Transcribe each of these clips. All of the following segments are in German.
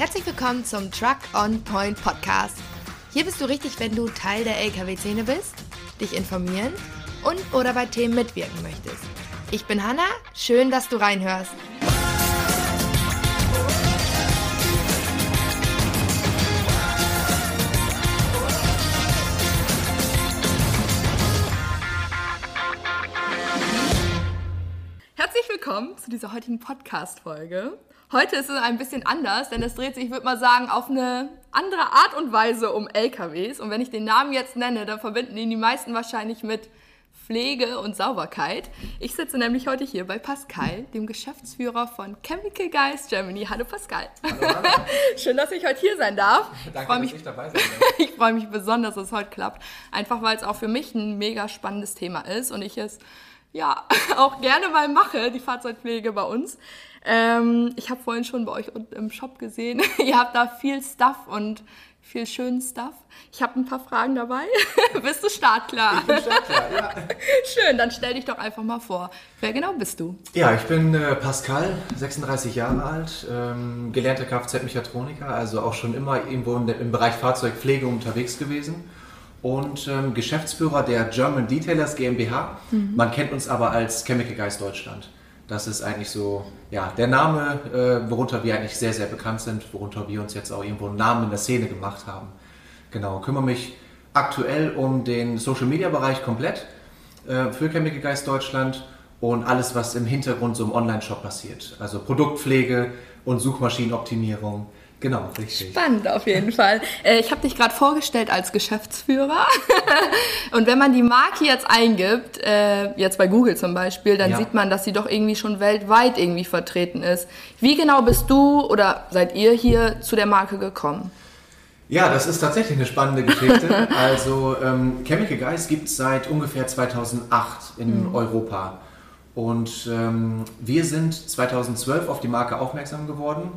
Herzlich willkommen zum Truck on Point Podcast. Hier bist du richtig, wenn du Teil der LKW-Szene bist, dich informieren und oder bei Themen mitwirken möchtest. Ich bin Hanna, schön, dass du reinhörst. Willkommen zu dieser heutigen Podcast-Folge. Heute ist es ein bisschen anders, denn es dreht sich, ich würde mal sagen, auf eine andere Art und Weise um LKWs. Und wenn ich den Namen jetzt nenne, dann verbinden ihn die meisten wahrscheinlich mit Pflege und Sauberkeit. Ich sitze nämlich heute hier bei Pascal, dem Geschäftsführer von Chemical Guys Germany. Hallo Pascal. Hallo, hallo. Schön, dass ich heute hier sein darf. Danke, ich freue dass mich, ich dabei sein darf. ich freue mich besonders, dass es heute klappt. Einfach weil es auch für mich ein mega spannendes Thema ist und ich es ja auch gerne mal mache, die Fahrzeugpflege bei uns. Ähm, ich habe vorhin schon bei euch im Shop gesehen, ihr habt da viel Stuff und viel schönen Stuff. Ich habe ein paar Fragen dabei. bist du startklar? Ich bin startklar, ja. Schön, dann stell dich doch einfach mal vor. Wer genau bist du? Ja, ich bin äh, Pascal, 36 Jahre alt, ähm, gelernter Kfz-Mechatroniker, also auch schon immer irgendwo der, im Bereich Fahrzeugpflege unterwegs gewesen und ähm, Geschäftsführer der German Detailers GmbH. Man kennt uns aber als Chemical Guys Deutschland. Das ist eigentlich so, ja, der Name, äh, worunter wir eigentlich sehr, sehr bekannt sind, worunter wir uns jetzt auch irgendwo einen Namen in der Szene gemacht haben. Genau, kümmere mich aktuell um den Social Media Bereich komplett äh, für Chemical Guys Deutschland und alles, was im Hintergrund so im Online-Shop passiert. Also Produktpflege und Suchmaschinenoptimierung. Genau, richtig. Spannend auf jeden Fall. Äh, ich habe dich gerade vorgestellt als Geschäftsführer. Und wenn man die Marke jetzt eingibt, äh, jetzt bei Google zum Beispiel, dann Ja. sieht man, dass sie doch irgendwie schon weltweit irgendwie vertreten ist. Wie genau bist du oder seid ihr hier zu der Marke gekommen? Ja, das ist tatsächlich eine spannende Geschichte. also ähm, Chemical Guys gibt es seit ungefähr 2008 in Europa. Und ähm, wir sind 2012 auf die Marke aufmerksam geworden.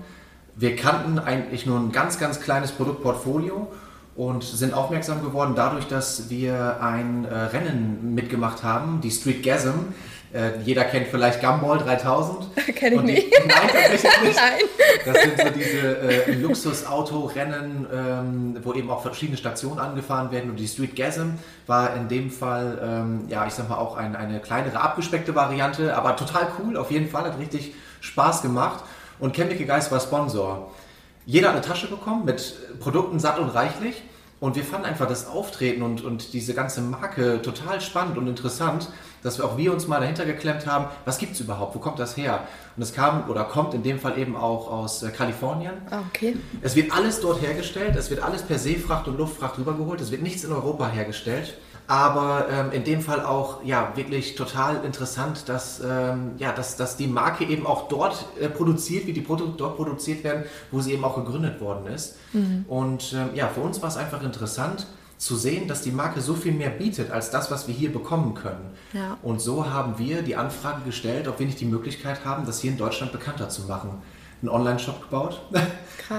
Wir kannten eigentlich nur ein ganz, ganz kleines Produktportfolio und sind aufmerksam geworden dadurch, dass wir ein äh, Rennen mitgemacht haben, die Street Gasm. Äh, jeder kennt vielleicht Gumball 3000. Kenn ich die- nicht. Nein, tatsächlich nicht. Nein. Das sind so diese äh, Luxusautorennen, ähm, wo eben auch verschiedene Stationen angefahren werden. Und die Street Gasm war in dem Fall, ähm, ja, ich sag mal, auch ein, eine kleinere, abgespeckte Variante, aber total cool, auf jeden Fall, hat richtig Spaß gemacht. Und Chemical Guys war Sponsor. Jeder hat eine Tasche bekommen mit Produkten satt und reichlich. Und wir fanden einfach das Auftreten und, und diese ganze Marke total spannend und interessant, dass wir auch wir uns mal dahinter geklemmt haben, was gibt es überhaupt, wo kommt das her? Und es kam oder kommt in dem Fall eben auch aus äh, Kalifornien. Ah, okay. Es wird alles dort hergestellt, es wird alles per Seefracht und Luftfracht rübergeholt, es wird nichts in Europa hergestellt. Aber ähm, in dem Fall auch ja wirklich total interessant, dass, ähm, ja, dass, dass die Marke eben auch dort äh, produziert, wie die Produkte dort produziert werden, wo sie eben auch gegründet worden ist. Und ähm, ja, für uns war es einfach interessant zu sehen, dass die Marke so viel mehr bietet als das, was wir hier bekommen können. Ja. Und so haben wir die Anfrage gestellt, ob wir nicht die Möglichkeit haben, das hier in Deutschland bekannter zu machen. Einen Online-Shop gebaut,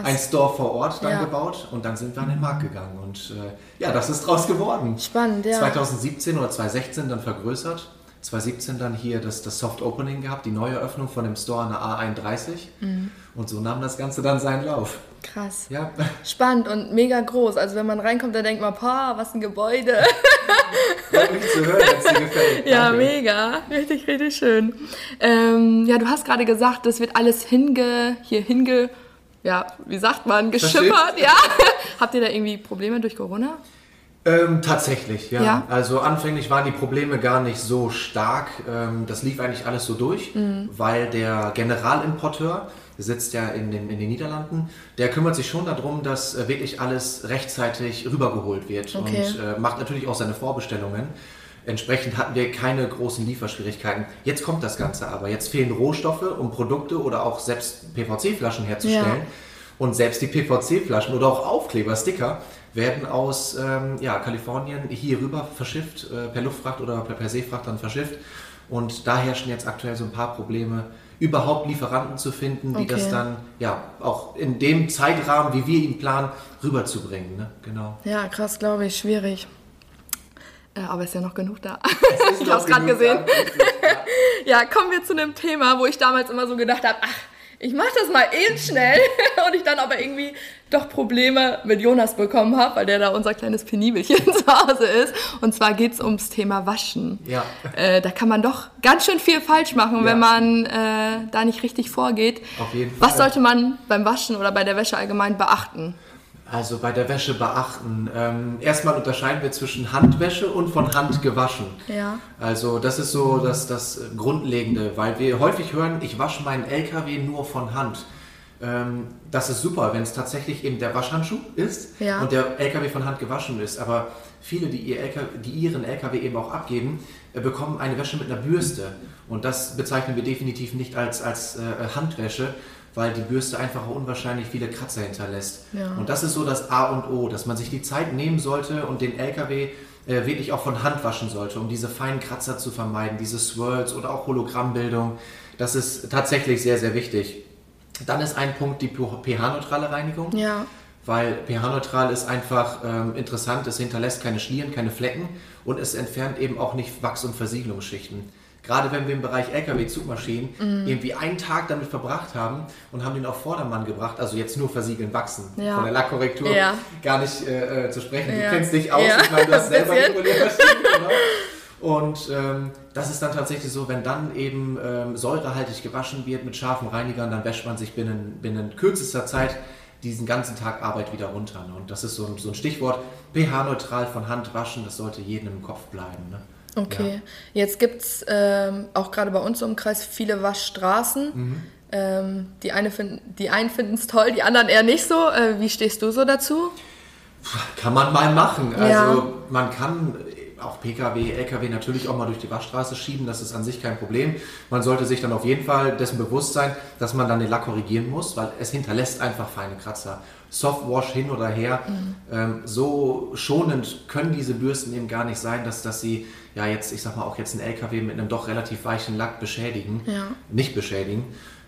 ein Store vor Ort dann Ja. gebaut und dann sind wir an den Markt gegangen. Und äh, ja, das ist draus geworden. Spannend, ja. 2017 oder 2016 dann vergrößert. 2017 dann hier das, das Soft Opening gehabt, die Neueröffnung von dem Store an der A31. Mhm. Und so nahm das Ganze dann seinen Lauf. Krass. Ja, Spannend und mega groß. Also wenn man reinkommt, dann denkt man, boah, was ein Gebäude. zu hören, dir gefällt. Ja, Danke. mega. Richtig, richtig schön. Ähm, ja, du hast gerade gesagt, das wird alles hinge, hier hinge, ja, wie sagt man, geschippert, ja. Habt ihr da irgendwie Probleme durch Corona? Ähm, tatsächlich, ja. Ja? Also anfänglich waren die Probleme gar nicht so stark. Ähm, das lief eigentlich alles so durch, weil der Generalimporteur, der sitzt ja in den, in den Niederlanden, der kümmert sich schon darum, dass äh, wirklich alles rechtzeitig rübergeholt wird Okay. und äh, macht natürlich auch seine Vorbestellungen. Entsprechend hatten wir keine großen Lieferschwierigkeiten. Jetzt kommt das Ganze aber. Jetzt fehlen Rohstoffe, um Produkte oder auch selbst PVC-Flaschen herzustellen. Ja. Und selbst die PVC-Flaschen oder auch Aufkleber, Sticker, werden aus ähm, ja, Kalifornien hier rüber verschifft, äh, per Luftfracht oder per, per Seefracht dann verschifft. Und da herrschen jetzt aktuell so ein paar Probleme, überhaupt Lieferanten zu finden, die Okay. das dann ja auch in dem Zeitrahmen, wie wir ihn planen, rüberzubringen. Ne? Genau. Ja, krass, glaube ich, schwierig. Äh, aber ist ja noch genug da. Ich habe es gerade gesehen. da. Ja, kommen wir zu einem Thema, wo ich damals immer so gedacht habe, ach, ich mache das mal eben schnell und ich dann aber irgendwie doch Probleme mit Jonas bekommen habe, weil der da unser kleines Penibelchen zu Hause ist. Und zwar geht es ums Thema Waschen. Ja. Äh, da kann man doch ganz schön viel falsch machen, Ja. wenn man äh, da nicht richtig vorgeht. Auf jeden Fall. Was sollte man beim Waschen oder bei der Wäsche allgemein beachten? Also bei der Wäsche beachten. Ähm, erstmal unterscheiden wir zwischen Handwäsche und von Hand gewaschen. Ja. Also das ist so das, das Grundlegende, weil wir häufig hören, ich wasche meinen LKW nur von Hand. Ähm, das ist super, wenn es tatsächlich eben der Waschhandschuh ist Ja. und der LKW von Hand gewaschen ist. Aber viele, die, ihr LKW, die ihren LKW eben auch abgeben, äh, bekommen eine Wäsche mit einer Bürste. Und das bezeichnen wir definitiv nicht als, als äh, Handwäsche, weil die Bürste einfach auch unwahrscheinlich viele Kratzer hinterlässt. Ja. Und das ist so das A und O, dass man sich die Zeit nehmen sollte und den LKW äh, wirklich auch von Hand waschen sollte, um diese feinen Kratzer zu vermeiden, diese Swirls oder auch Hologrammbildung. Das ist tatsächlich sehr, sehr wichtig. Dann ist ein Punkt die pH-neutrale Reinigung. Ja. Weil pH-neutral ist einfach ähm, interessant, es hinterlässt keine Schlieren, keine Flecken und es entfernt eben auch nicht Wachs- und Versiegelungsschichten. Gerade wenn wir im Bereich LKW-Zugmaschinen Mhm. irgendwie einen Tag damit verbracht haben und haben den auf Vordermann gebracht, also jetzt nur versiegeln, wachsen, Ja. von der Lackkorrektur Ja. gar nicht äh, äh, zu sprechen. Ja. Du kennst dich aus, ich meine, du hast selber die genau. Und ähm, das ist dann tatsächlich so, wenn dann eben ähm, säurehaltig gewaschen wird mit scharfen Reinigern, dann wäscht man sich binnen, binnen kürzester Zeit diesen ganzen Tag Arbeit wieder runter. Ne? Und das ist so ein, so ein Stichwort, pH-neutral von Hand waschen, das sollte jedem im Kopf bleiben. Ne? Okay. Jetzt gibt es ähm, auch gerade bei uns im Kreis viele Waschstraßen. Mhm. Ähm, die, eine finden, die einen finden es toll, die anderen eher nicht so. Äh, wie stehst du so dazu? Kann man mal machen. Also Ja. man kann auch Pkw, Lkw natürlich auch mal durch die Waschstraße schieben, das ist an sich kein Problem. Man sollte sich dann auf jeden Fall dessen bewusst sein, dass man dann den Lack korrigieren muss, weil es hinterlässt einfach feine Kratzer. Softwash hin oder her, ähm, so schonend können diese Bürsten eben gar nicht sein, dass, dass sie ja jetzt, ich sag mal, auch jetzt einen LKW mit einem doch relativ weichen Lack beschädigen, Ja. nicht beschädigen.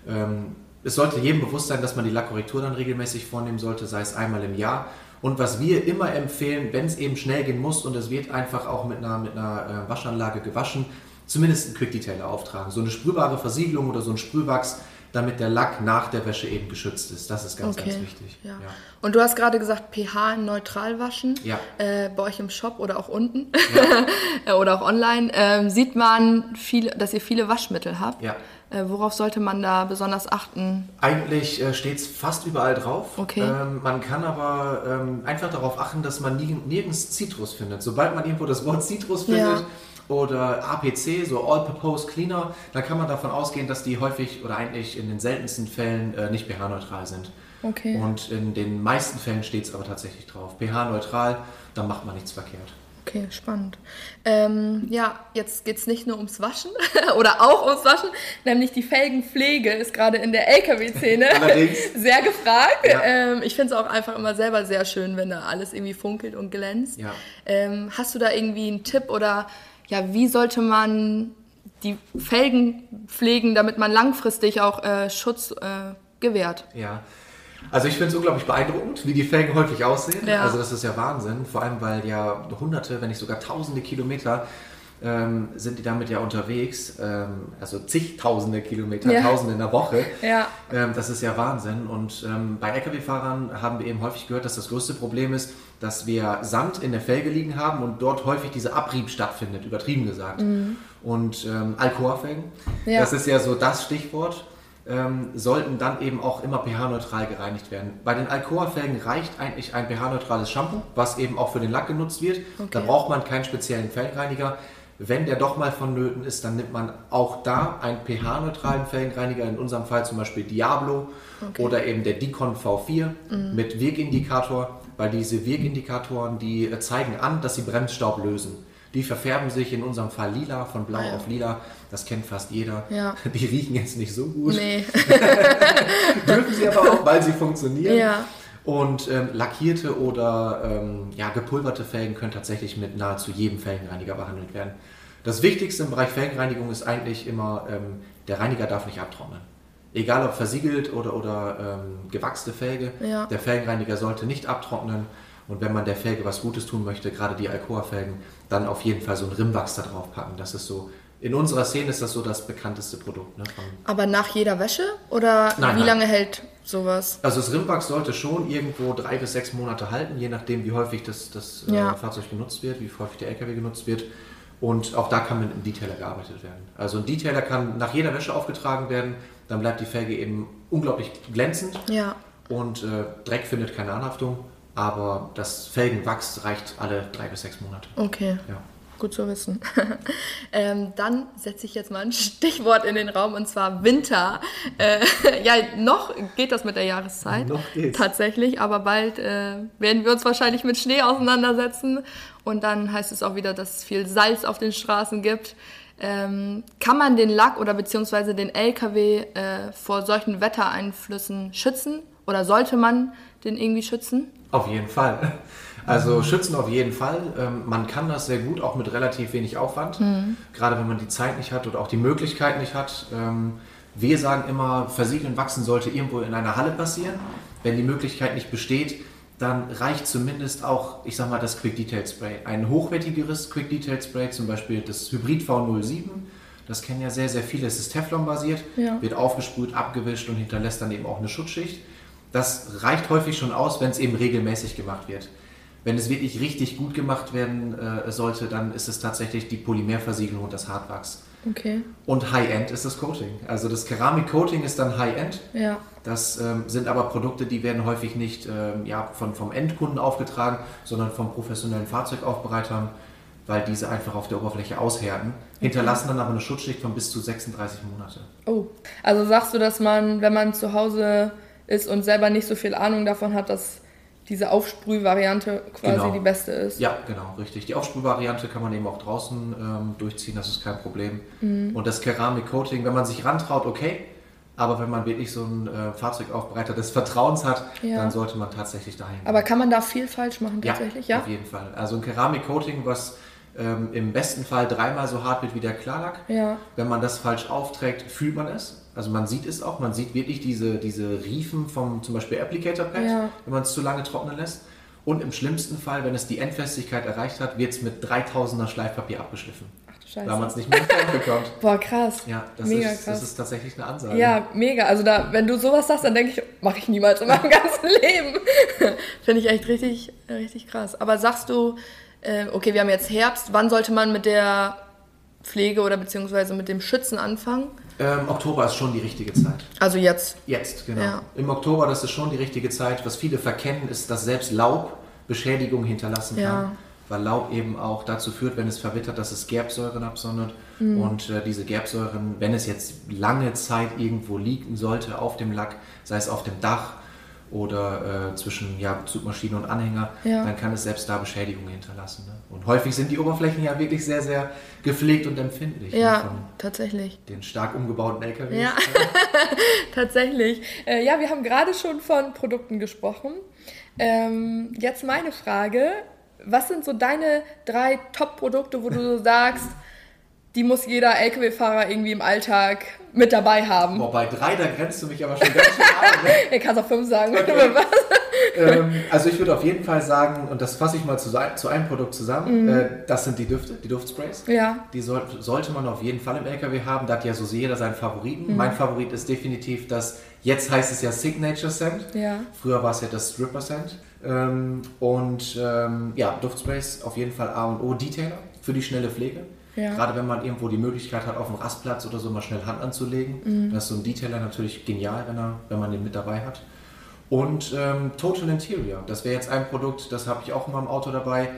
Ähm, es sollte jedem bewusst sein, dass man die Lackkorrektur dann regelmäßig vornehmen sollte, sei es einmal im Jahr. Und was wir immer empfehlen, wenn es eben schnell gehen muss und es wird einfach auch mit einer, mit einer äh, Waschanlage gewaschen, zumindest einen Quick Detailer auftragen. So eine sprühbare Versiegelung oder so ein Sprühwachs, damit der Lack nach der Wäsche eben geschützt ist. Das ist ganz, Okay. ganz wichtig. Ja. Ja. Und du hast gerade gesagt, pH neutral waschen. Ja. Äh, bei euch im Shop oder auch unten oder auch online ähm, sieht man, viel, dass ihr viele Waschmittel habt. Äh, worauf sollte man da besonders achten? Eigentlich äh, steht es fast überall drauf. Okay. Ähm, man kann aber ähm, einfach darauf achten, dass man nie, nirgends Citrus findet. Sobald man irgendwo das Wort Citrus findet Ja. oder APC, so All-Purpose Cleaner, dann kann man davon ausgehen, dass die häufig oder eigentlich in den seltensten Fällen äh, nicht pH-neutral sind. Okay. Und in den meisten Fällen steht es aber tatsächlich drauf. pH-neutral, dann macht man nichts verkehrt. Okay, spannend. Ähm, ja, jetzt geht es nicht nur ums Waschen oder auch ums Waschen, nämlich die Felgenpflege ist gerade in der LKW-Szene sehr gefragt. Ja. Ähm, ich finde es auch einfach immer selber sehr schön, wenn da alles irgendwie funkelt und glänzt. Ja. Ähm, hast du da irgendwie einen Tipp oder ja, wie sollte man die Felgen pflegen, damit man langfristig auch äh, Schutz äh, gewährt? Ja. Also ich finde es unglaublich beeindruckend, wie die Felgen häufig aussehen. Ja. Also das ist ja Wahnsinn. Vor allem, weil ja hunderte, wenn nicht sogar tausende Kilometer ähm, sind die damit ja unterwegs. Ähm, also zigtausende Kilometer, Ja. tausende in der Woche. Ja. Ähm, das ist ja Wahnsinn. Und ähm, bei Lkw-Fahrern haben wir eben häufig gehört, dass das größte Problem ist, dass wir Sand in der Felge liegen haben und dort häufig dieser Abrieb stattfindet, übertrieben gesagt. Und ähm, Alcoa-Felgen, Mhm. Ja. das ist ja so das Stichwort ähm, sollten dann eben auch immer pH-neutral gereinigt werden. Bei den Alcoa-Felgen reicht eigentlich ein pH-neutrales Shampoo, was eben auch für den Lack genutzt wird. Da Okay. braucht man keinen speziellen Felgenreiniger. Wenn der doch mal vonnöten ist, dann nimmt man auch da einen pH-neutralen Felgenreiniger, in unserem Fall zum Beispiel Diablo oder eben der Dicon V4 mit Wirkindikator, weil diese Wirkindikatoren, die äh, zeigen an, dass sie Bremsstaub lösen. Die verfärben sich in unserem Fall lila, von blau Ah ja. auf lila. Das kennt fast jeder. Ja. Die riechen jetzt nicht so gut. Nee. Dürfen sie aber auch, weil sie funktionieren. Ja. Und ähm, lackierte oder ähm, ja, gepulverte Felgen können tatsächlich mit nahezu jedem Felgenreiniger behandelt werden. Das Wichtigste im Bereich Felgenreinigung ist eigentlich immer, ähm, der Reiniger darf nicht abtrocknen. Egal ob versiegelt oder, oder ähm, gewachste Felge, Ja. der Felgenreiniger sollte nicht abtrocknen. Und wenn man der Felge was Gutes tun möchte, gerade die Alcoa-Felgen, dann auf jeden Fall so einen Rimmwachs da drauf packen. Das ist so in unserer Szene ist das so das bekannteste Produkt. Ne, Aber nach jeder Wäsche? Oder Nein, wie nein. lange hält sowas? also das Rimwachs sollte schon irgendwo drei bis sechs Monate halten, je nachdem, wie häufig das, das Ja. äh, Fahrzeug genutzt wird, wie häufig der LKW genutzt wird. Und auch da kann mit einem Detailer gearbeitet werden. Also ein Detailer kann nach jeder Wäsche aufgetragen werden, dann bleibt die Felge eben unglaublich glänzend Ja. und äh, Dreck findet keine Anhaftung, aber das Felgenwachs reicht alle drei bis sechs Monate. Okay. Ja. Gut zu wissen. ähm, dann setze ich jetzt mal ein Stichwort in den Raum und zwar Winter. Äh, ja, noch geht das mit der Jahreszeit. Noch geht's. Tatsächlich, aber bald äh, werden wir uns wahrscheinlich mit Schnee auseinandersetzen und dann heißt es auch wieder, dass es viel Salz auf den Straßen gibt. Ähm, kann man den Lack oder beziehungsweise den LKW äh, vor solchen Wettereinflüssen schützen oder sollte man den irgendwie schützen? Auf jeden Fall. Also schützen auf jeden Fall. Ähm, man kann das sehr gut, auch mit relativ wenig Aufwand. Gerade wenn man die Zeit nicht hat oder auch die Möglichkeit nicht hat. Ähm, wir sagen immer, Versiegeln, Wachsen sollte irgendwo in einer Halle passieren. Wenn die Möglichkeit nicht besteht, dann reicht zumindest auch, ich sag mal, das Quick Detail Spray. Ein hochwertigeres Quick Detail Spray, zum Beispiel das Hybrid V07. Das kennen ja sehr, sehr viele. Es ist Teflon-basiert, Ja. wird aufgesprüht, abgewischt und hinterlässt dann eben auch eine Schutzschicht. Das reicht häufig schon aus, wenn es eben regelmäßig gemacht wird. Wenn es wirklich richtig gut gemacht werden äh, sollte, dann ist es tatsächlich die Polymerversiegelung und das Hartwachs. Okay. Und High-End ist das Coating. Also das Keramik-Coating ist dann High-End. Ja. Das ähm, sind aber Produkte, die werden häufig nicht ähm, ja, von, vom Endkunden aufgetragen, sondern von professionellen Fahrzeugaufbereitern, weil diese einfach auf der Oberfläche aushärten, hinterlassen dann aber eine Schutzschicht von bis zu 36 Monate. Oh, also sagst du, dass man, wenn man zu Hause ist und selber nicht so viel Ahnung davon hat, dass diese Aufsprühvariante quasi Genau. die beste ist? Ja, genau, richtig. Die Aufsprühvariante kann man eben auch draußen ähm, durchziehen, das ist kein Problem. Mhm. Und das Keramik-Coating, wenn man sich rantraut, okay. Aber wenn man wirklich so einen äh, Fahrzeugaufbereiter des Vertrauens hat, Ja. dann sollte man tatsächlich dahin gehen. Aber kann man da viel falsch machen tatsächlich? Ja. auf jeden Fall. Also ein Keramik-Coating, was ähm, im besten Fall dreimal so hart wird wie der Klarlack. Ja. Wenn man das falsch aufträgt, fühlt man es. Also man sieht es auch, man sieht wirklich diese, diese Riefen vom zum Beispiel Applicator Pad, Ja. wenn man es zu lange trocknen lässt. Und im schlimmsten Fall, wenn es die Endfestigkeit erreicht hat, wird es mit 3000er Schleifpapier abgeschliffen, Ach du weil man Scheiße. es nicht mehr bekommt. Boah, krass. Ja, das, Mega ist, krass. das ist tatsächlich eine Ansage. Ja, mega. Also da, wenn du sowas sagst, dann denke ich, mache ich niemals in meinem ganzen Leben. Finde ich echt richtig, richtig krass. Aber sagst du, äh, okay, wir haben jetzt Herbst, wann sollte man mit der Pflege oder beziehungsweise mit dem Schützen anfangen? Ähm, Oktober ist schon die richtige Zeit. Also jetzt. Jetzt, genau. Ja. Im Oktober, das ist schon die richtige Zeit. Was viele verkennen, ist, dass selbst Laub Beschädigung hinterlassen Ja. kann. Weil Laub eben auch dazu führt, wenn es verwittert, dass es Gerbsäuren absondert. Mhm. Und äh, diese Gerbsäuren, wenn es jetzt lange Zeit irgendwo liegen sollte auf dem Lack, sei es auf dem Dach oder äh, zwischen ja, Zugmaschine und Anhänger, Ja. dann kann es selbst da Beschädigungen hinterlassen. Ne? Und häufig sind die Oberflächen ja wirklich sehr, sehr gepflegt und empfindlich ne? Ja, von tatsächlich. den stark umgebauten LKWs. Ja. Tatsächlich. Äh, ja, wir haben gerade schon von Produkten gesprochen. Ähm, jetzt meine Frage. Was sind so deine drei Top-Produkte, wo du so sagst, die muss jeder LKW-Fahrer irgendwie im Alltag mit dabei haben? Boah, bei drei, da grenzt du mich aber schon ganz schön ein. Ne? Ihr kannst auch fünf sagen, wenn Okay. du was. ähm, also ich würde auf jeden Fall sagen, und das fasse ich mal zu, zu einem Produkt zusammen, äh, das sind die Düfte, die Duftsprays. Ja. Die soll, sollte man auf jeden Fall im LKW haben. Da hat ja so jeder seinen Favoriten. Mein Favorit ist definitiv das, jetzt heißt es ja Signature Scent. Ja. Früher war es ja das Stripper Scent. Ähm, und ähm, ja, Duftsprays auf jeden Fall A und O. Detailer für die schnelle Pflege. Ja. Gerade wenn man irgendwo die Möglichkeit hat, auf dem Rastplatz oder so mal schnell Hand anzulegen. Das ist so ein Detailer natürlich genial, wenn, er, wenn man den mit dabei hat. Und ähm, Total Interior, das wäre jetzt ein Produkt, das habe ich auch immer im Auto dabei,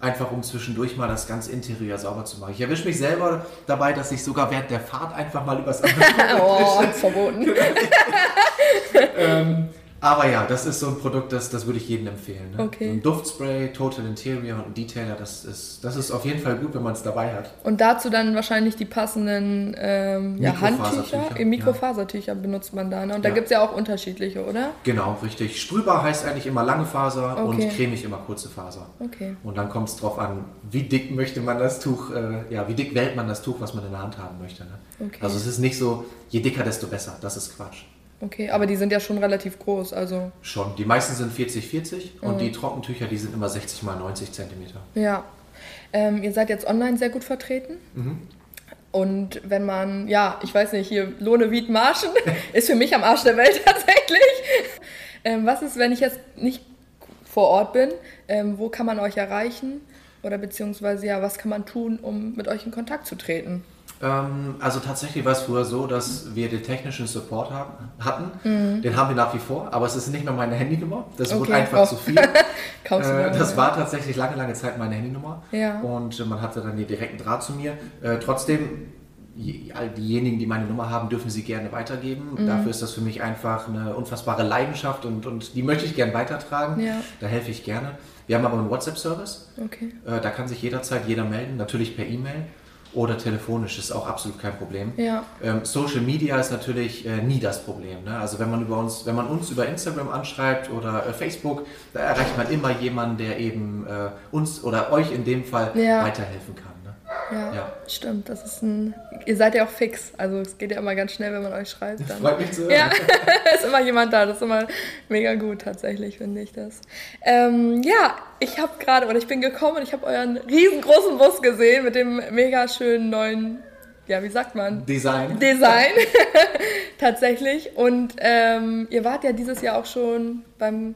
einfach um zwischendurch mal das ganze Interieur sauber zu machen. Ich erwische mich selber dabei, dass ich sogar während der Fahrt einfach mal übers andere Oh, verboten. ähm, aber ja, das ist so ein Produkt, das, das würde ich jedem empfehlen. Ne? Okay. Ein Duftspray, Total Interior und Detailer, das ist, das ist auf jeden Fall gut, wenn man es dabei hat. Und dazu dann wahrscheinlich die passenden ähm, ja, Mikrofasertücher, Handtücher. Äh, Mikrofasertücher benutzt man da. Ne? Und da Ja. gibt es ja auch unterschiedliche, oder? Genau, richtig. Sprühbar heißt eigentlich immer lange Faser Okay. und cremig immer kurze Faser. Okay. Und dann kommt es drauf an, wie dick möchte man das Tuch, äh, ja, wie dick wählt man das Tuch, was man in der Hand haben möchte. Ne? Okay. Also es ist nicht so, je dicker, desto besser. Das ist Quatsch. Okay, aber die sind ja schon relativ groß, also Schon. Die meisten sind 40-40 Mhm. und die Trockentücher, die sind immer 60 mal 90 Zentimeter. ja. Ähm, ihr seid jetzt online sehr gut vertreten. Mhm. Und wenn man, ja, ich weiß nicht, hier Lohne Wied Marschen ist für mich am Arsch der Welt tatsächlich. Ähm, was ist, wenn ich jetzt nicht vor Ort bin? Ähm, wo kann man euch erreichen? Oder beziehungsweise, ja, was kann man tun, um mit euch in Kontakt zu treten? Ähm, also tatsächlich war es früher so, dass wir den technischen Support haben, hatten. Mhm. Den haben wir nach wie vor, aber es ist nicht mehr meine Handynummer. Das okay. wurde einfach oh. zu viel. äh, das war tatsächlich lange, lange Zeit meine Handynummer. Ja. Und äh, man hatte dann den direkten Draht zu mir. Äh, trotzdem all diejenigen, die meine Nummer haben, dürfen sie gerne weitergeben. Mhm. Dafür ist das für mich einfach eine unfassbare Leidenschaft und, und die möchte ich gerne weitertragen. Ja. Da helfe ich gerne. Wir haben aber einen WhatsApp-Service. Okay. Äh, da kann sich jederzeit jeder melden, natürlich per E-Mail oder telefonisch ist auch absolut kein Problem. Ja. Ähm, Social Media ist natürlich äh, nie das Problem. Ne? Also wenn man über uns, wenn man uns über Instagram anschreibt oder äh, Facebook, da erreicht man immer jemanden, der eben äh, uns oder euch in dem Fall ja. weiterhelfen kann. Ja, ja, stimmt. Das ist ein. Ihr seid ja auch fix. Also es geht ja immer ganz schnell, wenn man euch schreibt. Dann. Freut mich zu Ja, ist immer jemand da. Das ist immer mega gut tatsächlich, finde ich das. Ähm, ja, ich habe gerade oder ich bin gekommen und ich habe euren riesengroßen Bus gesehen mit dem mega schönen neuen. Ja, wie sagt man? Design. Design, tatsächlich. Und ähm, ihr wart ja dieses Jahr auch schon beim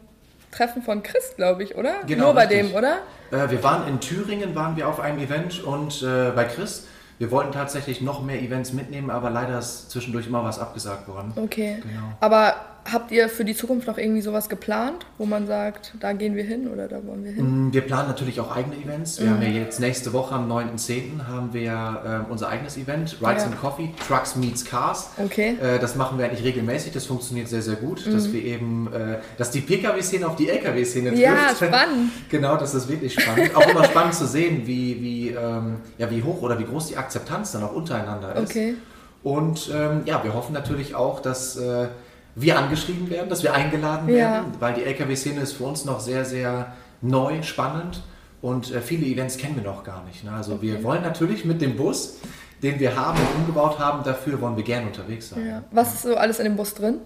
Treffen von Chris, glaube ich, oder? Genau, Nur bei richtig. dem, oder? Äh, wir waren in Thüringen, waren wir auf einem Event und äh, bei Chris. Wir wollten tatsächlich noch mehr Events mitnehmen, aber leider ist zwischendurch immer was abgesagt worden. Okay. Genau. Aber Habt ihr für die Zukunft noch irgendwie sowas geplant, wo man sagt, da gehen wir hin oder da wollen wir hin? Mm, wir planen natürlich auch eigene Events. Wir mhm. haben ja jetzt nächste Woche am 9.10. haben wir äh, unser eigenes Event, Rides ja. and Coffee, Trucks Meets Cars. Okay. Äh, das machen wir eigentlich regelmäßig, das funktioniert sehr, sehr gut, mhm. dass wir eben, äh, dass die Pkw-Szene auf die Lkw-Szene trifft. Ja, spannend. genau, das ist wirklich spannend. auch immer spannend zu sehen, wie, wie, ähm, ja, wie hoch oder wie groß die Akzeptanz dann auch untereinander ist. Okay. Und ähm, ja, wir hoffen natürlich auch, dass äh, wir angeschrieben werden, dass wir eingeladen werden, ja. weil die LKW-Szene ist für uns noch sehr, sehr neu, spannend und äh, viele Events kennen wir noch gar nicht. Ne? Also okay. wir wollen natürlich mit dem Bus, den wir haben und umgebaut haben, dafür wollen wir gerne unterwegs sein. Ja. Was ist so alles in dem Bus drin?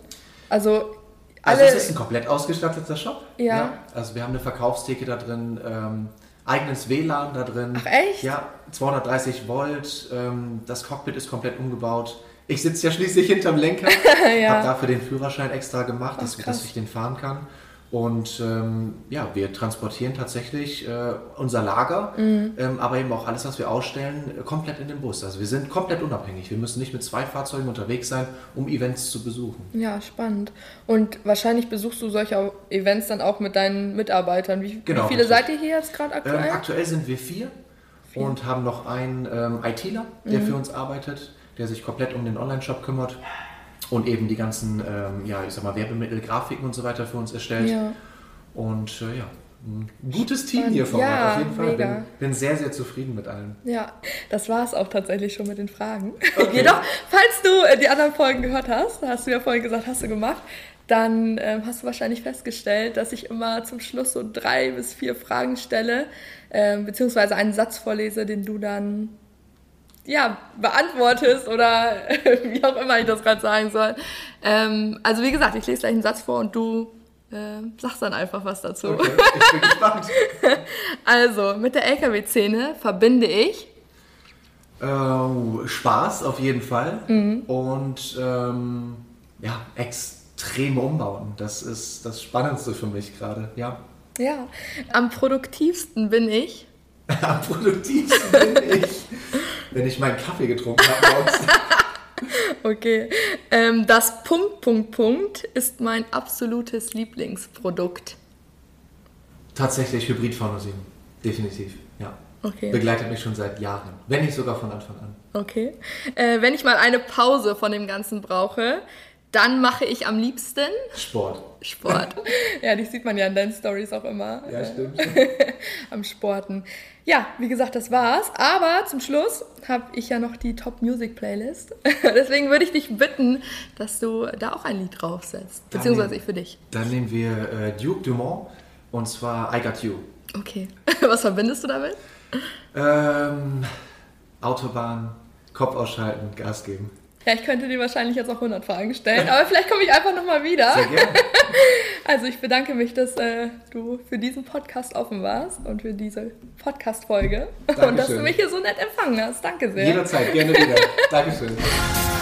Also also es ist ein komplett ausgestatteter Shop. Ja. ja. Also wir haben eine Verkaufstheke da drin, ähm, eigenes WLAN da drin. Ach echt? Ja, 230 Volt. Ähm, das Cockpit ist komplett umgebaut. Ich sitze ja schließlich hinterm Lenker, ja. habe dafür den Führerschein extra gemacht, dass, dass, ich den fahren kann. Und ähm, ja, wir transportieren tatsächlich äh, unser Lager, mhm. ähm, aber eben auch alles, was wir ausstellen, komplett in den Bus. Also wir sind komplett unabhängig. Wir müssen nicht mit zwei Fahrzeugen unterwegs sein, um Events zu besuchen. Ja, spannend. Und wahrscheinlich besuchst du solche Events dann auch mit deinen Mitarbeitern. Wie, genau, wie viele richtig. seid ihr hier jetzt gerade aktuell? Ähm, aktuell sind wir vier, vier, und haben noch einen ähm, ITler, der mhm. für uns arbeitet der sich komplett um den Online-Shop kümmert und eben die ganzen, ähm, ja, ich sag mal, Werbemittel, Grafiken und so weiter für uns erstellt. Ja. Und äh, ja, ein gutes Team hier vor ja, Ort, auf jeden Fall. Mega. Bin, bin sehr, sehr zufrieden mit allem. Ja, das war es auch tatsächlich schon mit den Fragen. Okay. Jedoch, falls du äh, die anderen Folgen gehört hast, hast du ja vorhin gesagt, hast du gemacht, dann ähm, hast du wahrscheinlich festgestellt, dass ich immer zum Schluss so drei bis vier Fragen stelle, ähm, beziehungsweise einen Satz vorlese, den du dann ja, beantwortest oder wie auch immer ich das gerade sagen soll. Ähm, also wie gesagt, ich lese gleich einen Satz vor und du äh, sagst dann einfach was dazu. Okay, ich bin gespannt. also, mit der LKW-Szene verbinde ich äh, Spaß auf jeden Fall mhm. und ähm, ja, extreme Umbauten. Das ist das Spannendste für mich gerade, ja. Ja, am produktivsten bin ich. am produktivsten bin ich wenn ich meinen Kaffee getrunken habe. okay. Ähm, das Punkt, Punkt, Punkt ist mein absolutes Lieblingsprodukt. Tatsächlich Hybrid-Pharmazie. Definitiv, ja. Okay. Begleitet mich schon seit Jahren, wenn nicht sogar von Anfang an. Okay. Äh, wenn ich mal eine Pause von dem Ganzen brauche, dann mache ich am liebsten Sport. Sport. ja, die sieht man ja in deinen Stories auch immer. Ja, stimmt. am Sporten. Ja, wie gesagt, das war's. Aber zum Schluss habe ich ja noch die Top Music Playlist. Deswegen würde ich dich bitten, dass du da auch ein Lied draufsetzt. Beziehungsweise nehmen, ich für dich. Dann nehmen wir äh, Duke Dumont und zwar I Got You. Okay. Was verbindest du damit? Ähm, Autobahn, Kopf ausschalten, Gas geben. Ja, ich könnte dir wahrscheinlich jetzt auch 100 Fragen stellen, aber vielleicht komme ich einfach nochmal wieder. Sehr gerne. Also ich bedanke mich, dass äh, du für diesen Podcast offen warst und für diese Podcast-Folge und dass du mich hier so nett empfangen hast. Danke sehr. Jederzeit, gerne wieder. Dankeschön.